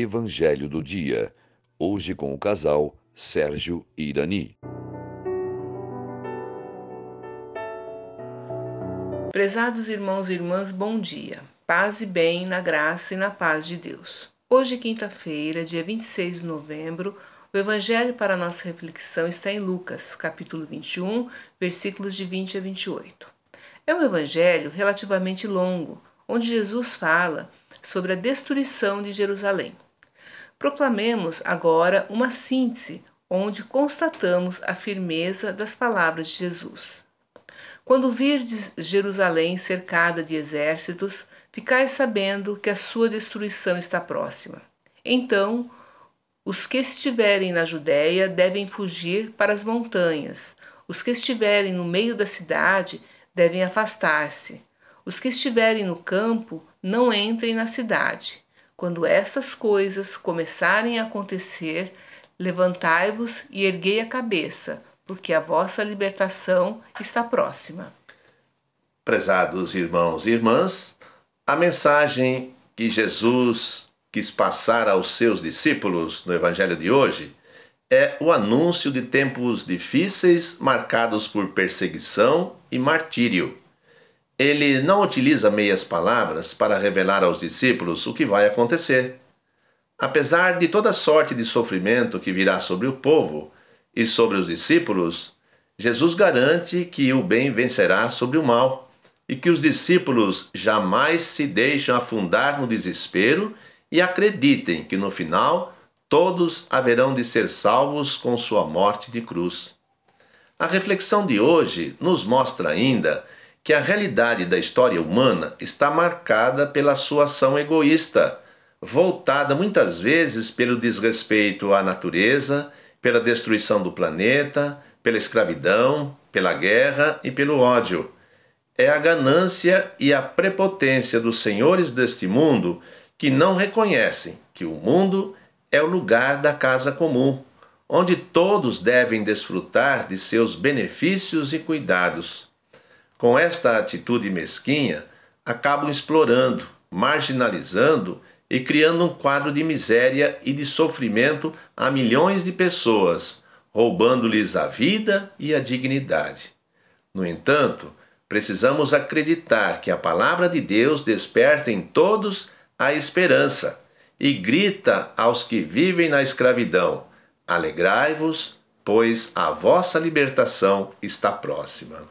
Evangelho do Dia. Hoje com o casal Sérgio Irani. Prezados irmãos e irmãs, bom dia. Paz e bem na graça e na paz de Deus. Hoje, quinta-feira, dia 26 de novembro, o evangelho para nossa reflexão está em Lucas, capítulo 21, versículos de 20 a 28. É um evangelho relativamente longo, onde Jesus fala sobre a destruição de Jerusalém. Proclamemos agora uma síntese onde constatamos a firmeza das palavras de Jesus. Quando virdes Jerusalém cercada de exércitos, ficai sabendo que a sua destruição está próxima. Então, os que estiverem na Judéia devem fugir para as montanhas, os que estiverem no meio da cidade devem afastar-se. Os que estiverem no campo não entrem na cidade. Quando estas coisas começarem a acontecer, levantai-vos e erguei a cabeça, porque a vossa libertação está próxima. Prezados irmãos e irmãs, a mensagem que Jesus quis passar aos seus discípulos no Evangelho de hoje é o anúncio de tempos difíceis marcados por perseguição e martírio. Ele não utiliza meias palavras para revelar aos discípulos o que vai acontecer. Apesar de toda sorte de sofrimento que virá sobre o povo e sobre os discípulos, Jesus garante que o bem vencerá sobre o mal e que os discípulos jamais se deixam afundar no desespero e acreditem que no final todos haverão de ser salvos com sua morte de cruz. A reflexão de hoje nos mostra ainda que a realidade da história humana está marcada pela sua ação egoísta, voltada muitas vezes pelo desrespeito à natureza, pela destruição do planeta, pela escravidão, pela guerra e pelo ódio. É a ganância e a prepotência dos senhores deste mundo que não reconhecem que o mundo é o lugar da casa comum, onde todos devem desfrutar de seus benefícios e cuidados. Com esta atitude mesquinha, acabam explorando, marginalizando e criando um quadro de miséria e de sofrimento a milhões de pessoas, roubando-lhes a vida e a dignidade. No entanto, precisamos acreditar que a palavra de Deus desperta em todos a esperança e grita aos que vivem na escravidão: Alegrai-vos, pois a vossa libertação está próxima.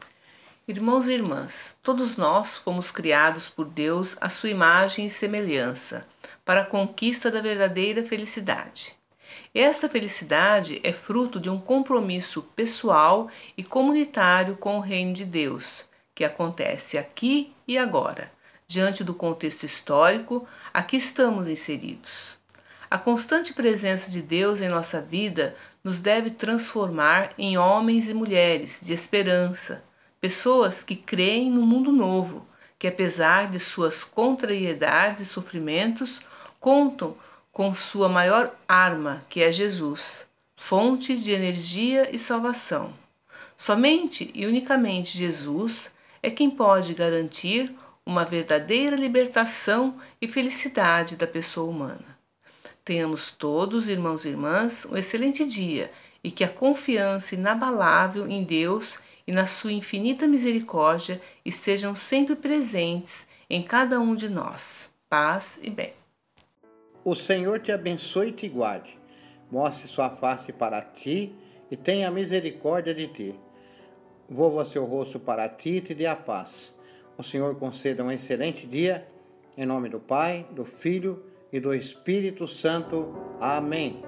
Irmãos e irmãs, todos nós fomos criados por Deus à sua imagem e semelhança, para a conquista da verdadeira felicidade. Esta felicidade é fruto de um compromisso pessoal e comunitário com o reino de Deus, que acontece aqui e agora, diante do contexto histórico a que estamos inseridos. A constante presença de Deus em nossa vida nos deve transformar em homens e mulheres de esperança, pessoas que creem no mundo novo, que apesar de suas contrariedades e sofrimentos, contam com sua maior arma, que é Jesus, fonte de energia e salvação. Somente e unicamente Jesus é quem pode garantir uma verdadeira libertação e felicidade da pessoa humana. Tenhamos todos, irmãos e irmãs, um excelente dia e que a confiança inabalável em Deus e na sua infinita misericórdia estejam sempre presentes em cada um de nós. Paz e bem. O Senhor te abençoe e te guarde, mostre sua face para ti e tenha misericórdia de ti. Volva seu rosto para ti e te dê a paz o Senhor conceda um excelente dia. Em nome do Pai, do Filho e do Espírito Santo. Amém.